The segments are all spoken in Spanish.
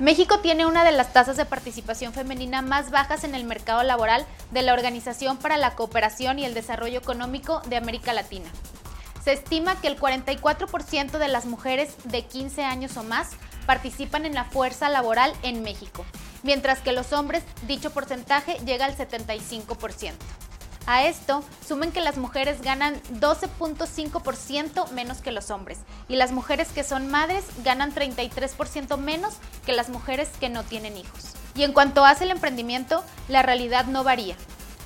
México tiene una de las tasas de participación femenina más bajas en el mercado laboral de la Organización para la Cooperación y el Desarrollo Económico de América Latina. Se estima que el 44% de las mujeres de 15 años o más participan en la fuerza laboral en México, mientras que los hombres dicho porcentaje llega al 75%. A esto sumen que las mujeres ganan 12.5% menos que los hombres y las mujeres que son madres ganan 33% menos que las mujeres que no tienen hijos. Y en cuanto hace el emprendimiento, la realidad no varía.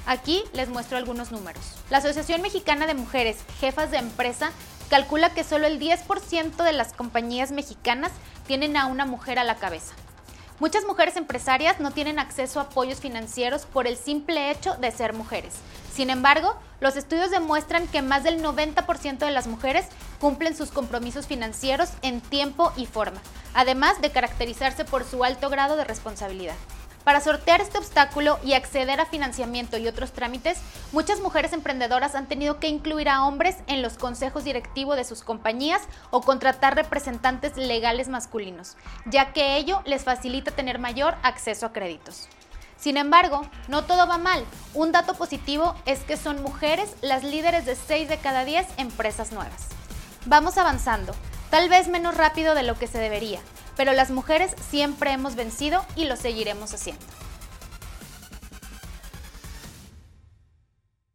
Aquí les muestro algunos números. La Asociación Mexicana de Mujeres Jefas de Empresa calcula que solo el 10% de las compañías mexicanas tienen a una mujer a la cabeza. Muchas mujeres empresarias no tienen acceso a apoyos financieros por el simple hecho de ser mujeres. Sin embargo, los estudios demuestran que más del 90% de las mujeres cumplen sus compromisos financieros en tiempo y forma, además de caracterizarse por su alto grado de responsabilidad. Para sortear este obstáculo y acceder a financiamiento y otros trámites, muchas mujeres emprendedoras han tenido que incluir a hombres en los consejos directivos de sus compañías o contratar representantes legales masculinos, ya que ello les facilita tener mayor acceso a créditos. Sin embargo, no todo va mal. Un dato positivo es que son mujeres las líderes de 6 de cada 10 empresas nuevas. Vamos avanzando, tal vez menos rápido de lo que se debería, pero las mujeres siempre hemos vencido y lo seguiremos haciendo.